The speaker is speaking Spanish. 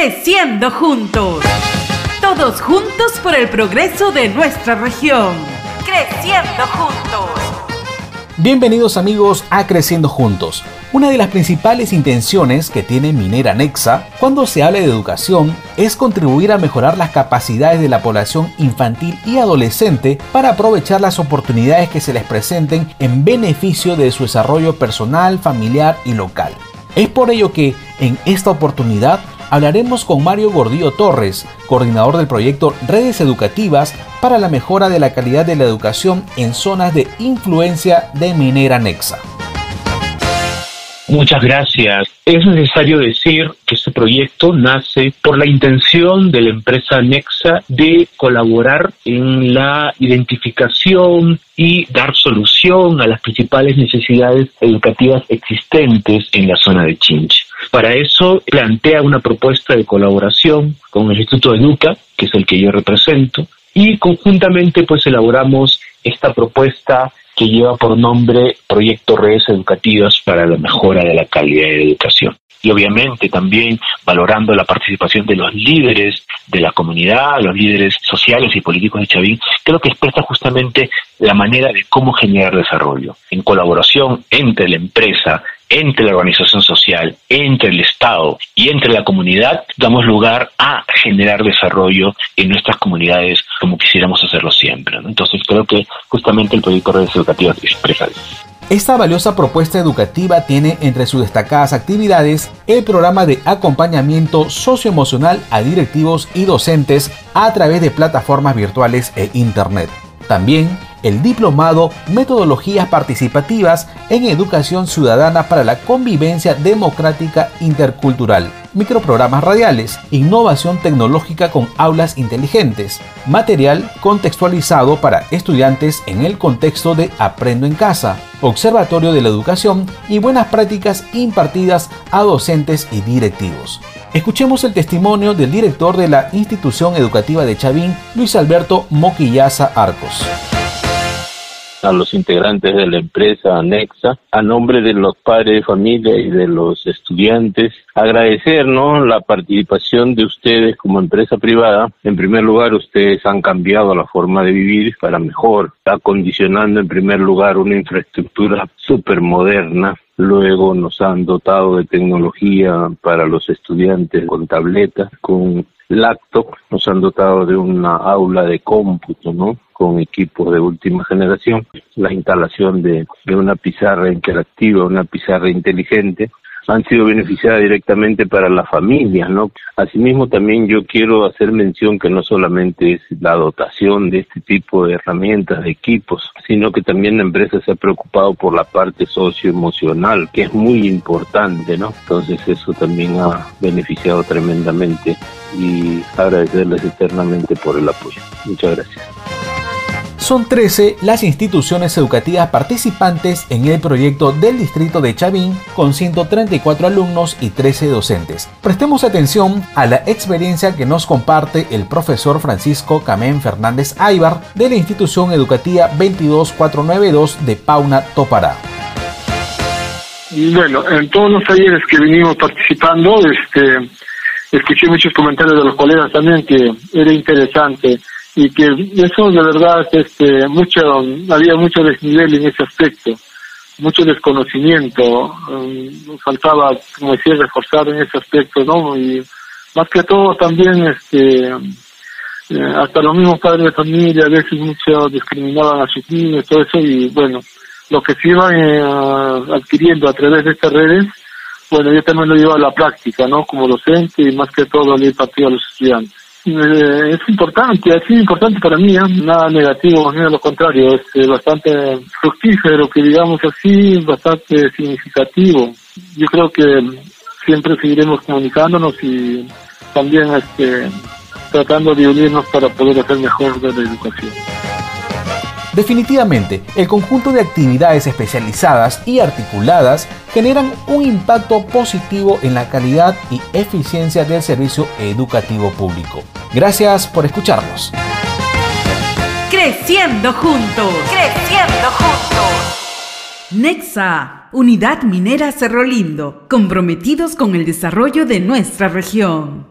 Creciendo juntos. Todos juntos por el progreso de nuestra región. Creciendo juntos. Bienvenidos amigos a Creciendo Juntos. Una de las principales intenciones que tiene Minera Nexa cuando se habla de educación es contribuir a mejorar las capacidades de la población infantil y adolescente para aprovechar las oportunidades que se les presenten en beneficio de su desarrollo personal, familiar y local. Es por ello que en esta oportunidad hablaremos con Mario Gordillo Torres, coordinador del proyecto Redes Educativas para la mejora de la calidad de la educación en zonas de influencia de Minera Nexa. Muchas gracias. Es necesario decir que proyecto nace por la intención de la empresa Nexa de colaborar en la identificación y dar solución a las principales necesidades educativas existentes en la zona de Chinch. Para eso plantea una propuesta de colaboración con el Instituto de Educa, que es el que yo represento, y conjuntamente pues elaboramos esta propuesta que lleva por nombre Proyecto Redes Educativas para la Mejora de la Calidad de Educación. Y obviamente también valorando la participación de los líderes de la comunidad, los líderes sociales y políticos de Chavín, creo que expresa justamente la manera de cómo generar desarrollo, en colaboración entre la empresa, entre la organización social, entre el Estado y entre la comunidad, damos lugar a generar desarrollo en nuestras comunidades como quisiéramos hacerlo siempre. Entonces creo que justamente el proyecto Redes Educativas expresa eso. Esta valiosa propuesta educativa tiene entre sus destacadas actividades el programa de acompañamiento socioemocional a directivos y docentes a través de plataformas virtuales e Internet. También el diplomado Metodologías Participativas en Educación Ciudadana para la Convivencia Democrática Intercultural, microprogramas radiales, innovación tecnológica con aulas inteligentes, material contextualizado para estudiantes en el contexto de Aprendo en Casa, Observatorio de la Educación y buenas prácticas impartidas a docentes y directivos. Escuchemos el testimonio del director de la institución educativa de Chavín, Luis Alberto Moquillaza Arcos a los integrantes de la empresa anexa, a nombre de los padres de familia y de los estudiantes, agradecernos la participación de ustedes como empresa privada. En primer lugar, ustedes han cambiado la forma de vivir para mejor, acondicionando en primer lugar una infraestructura súper moderna Luego nos han dotado de tecnología para los estudiantes con tabletas, con laptop, nos han dotado de una aula de cómputo, ¿no? Con equipos de última generación, la instalación de, de una pizarra interactiva, una pizarra inteligente, han sido beneficiadas directamente para las familias, ¿no? Asimismo, también yo quiero hacer mención que no solamente es la dotación de este tipo de herramientas, de equipos, sino que también la empresa se ha preocupado por la parte socioemocional, que es muy importante, ¿no? Entonces eso también ha beneficiado tremendamente y agradecerles eternamente por el apoyo. Muchas gracias. Son 13 las instituciones educativas participantes en el proyecto del distrito de Chavín con 134 alumnos y 13 docentes. Prestemos atención a la experiencia que nos comparte el profesor Francisco Camén Fernández Aybar de la institución educativa 22492 de Pauna Topará. Bueno, en todos los talleres que venimos participando, este, escuché muchos comentarios de los colegas también que era interesante y que eso de verdad este mucho había mucho desnivel en ese aspecto mucho desconocimiento um, faltaba como decía reforzar en ese aspecto no y más que todo también este eh, hasta los mismos padres de familia a veces mucho discriminaban a sus niños todo eso y bueno lo que se iban eh, adquiriendo a través de estas redes bueno yo también lo llevo a la práctica no como docente y más que todo le he a los estudiantes eh, es importante, ha sido importante para mí, ¿eh? nada negativo, ni lo contrario, es eh, bastante fructífero, que digamos así, bastante significativo. Yo creo que siempre seguiremos comunicándonos y también este, tratando de unirnos para poder hacer mejor de la educación. Definitivamente, el conjunto de actividades especializadas y articuladas generan un impacto positivo en la calidad y eficiencia del servicio educativo público. Gracias por escucharnos. Creciendo juntos, creciendo juntos. Nexa, Unidad Minera Cerro Lindo, comprometidos con el desarrollo de nuestra región.